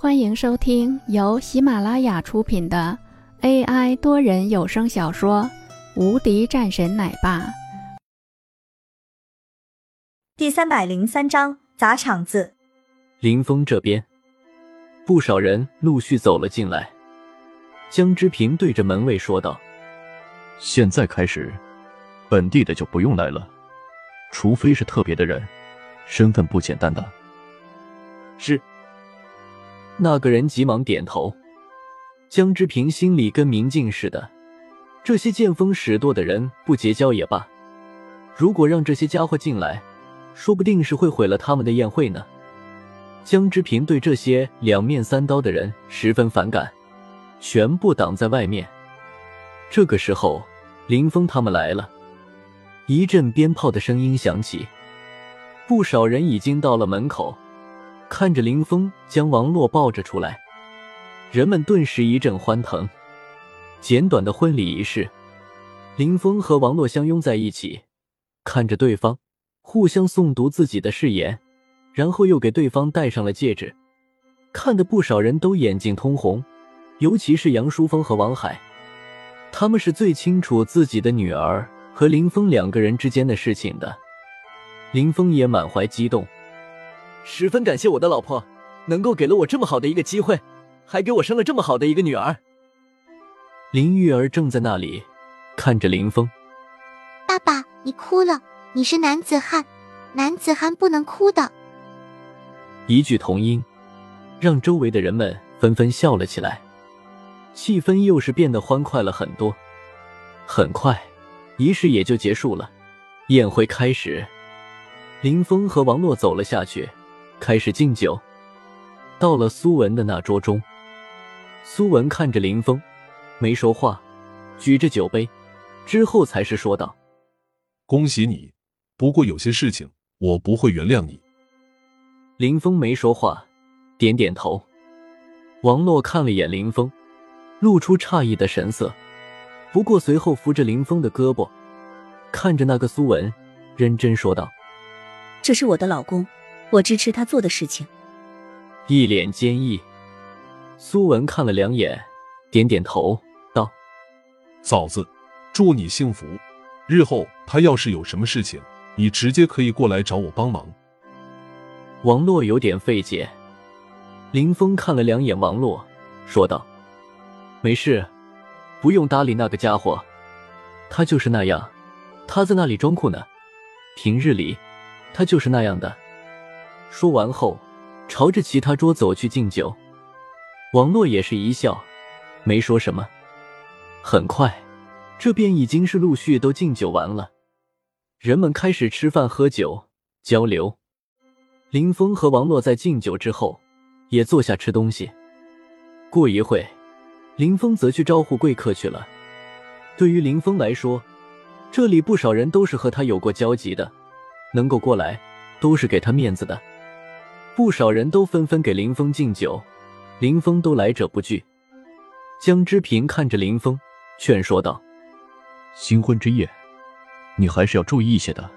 欢迎收听由喜马拉雅出品的 AI 多人有声小说《无敌战神奶爸》第三百零三章砸场子。林峰这边，不少人陆续走了进来。江之平对着门卫说道：“现在开始，本地的就不用来了，除非是特别的人，身份不简单的。”是。那个人急忙点头。江之平心里跟明镜似的，这些见风使舵的人不结交也罢，如果让这些家伙进来，说不定是会毁了他们的宴会呢。江之平对这些两面三刀的人十分反感，全部挡在外面。这个时候，林峰他们来了，一阵鞭炮的声音响起，不少人已经到了门口。看着林峰将王洛抱着出来，人们顿时一阵欢腾。简短的婚礼仪式，林峰和王洛相拥在一起，看着对方，互相诵读自己的誓言，然后又给对方戴上了戒指，看得不少人都眼睛通红，尤其是杨淑峰和王海，他们是最清楚自己的女儿和林峰两个人之间的事情的。林峰也满怀激动。十分感谢我的老婆，能够给了我这么好的一个机会，还给我生了这么好的一个女儿。林玉儿正在那里看着林峰。爸爸，你哭了，你是男子汉，男子汉不能哭的。一句童音，让周围的人们纷纷笑了起来，气氛又是变得欢快了很多。很快，仪式也就结束了，宴会开始。林峰和王洛走了下去。开始敬酒，到了苏文的那桌中，苏文看着林峰，没说话，举着酒杯，之后才是说道：“恭喜你，不过有些事情我不会原谅你。”林峰没说话，点点头。王洛看了眼林峰，露出诧异的神色，不过随后扶着林峰的胳膊，看着那个苏文，认真说道：“这是我的老公。”我支持他做的事情。一脸坚毅，苏文看了两眼，点点头，道：“嫂子，祝你幸福。日后他要是有什么事情，你直接可以过来找我帮忙。”王洛有点费解。林峰看了两眼王洛，说道：“没事，不用搭理那个家伙，他就是那样，他在那里装酷呢。平日里，他就是那样的。”说完后，朝着其他桌走去敬酒。王洛也是一笑，没说什么。很快，这边已经是陆续都敬酒完了，人们开始吃饭、喝酒、交流。林峰和王洛在敬酒之后，也坐下吃东西。过一会，林峰则去招呼贵客去了。对于林峰来说，这里不少人都是和他有过交集的，能够过来，都是给他面子的。不少人都纷纷给林峰敬酒，林峰都来者不拒。江之平看着林峰，劝说道：“新婚之夜，你还是要注意一些的。”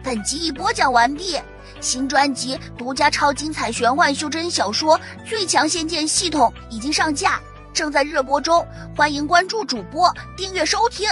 本集已播讲完毕，新专辑独家超精彩玄幻修真小说《最强仙剑系统》已经上架，正在热播中，欢迎关注主播，订阅收听。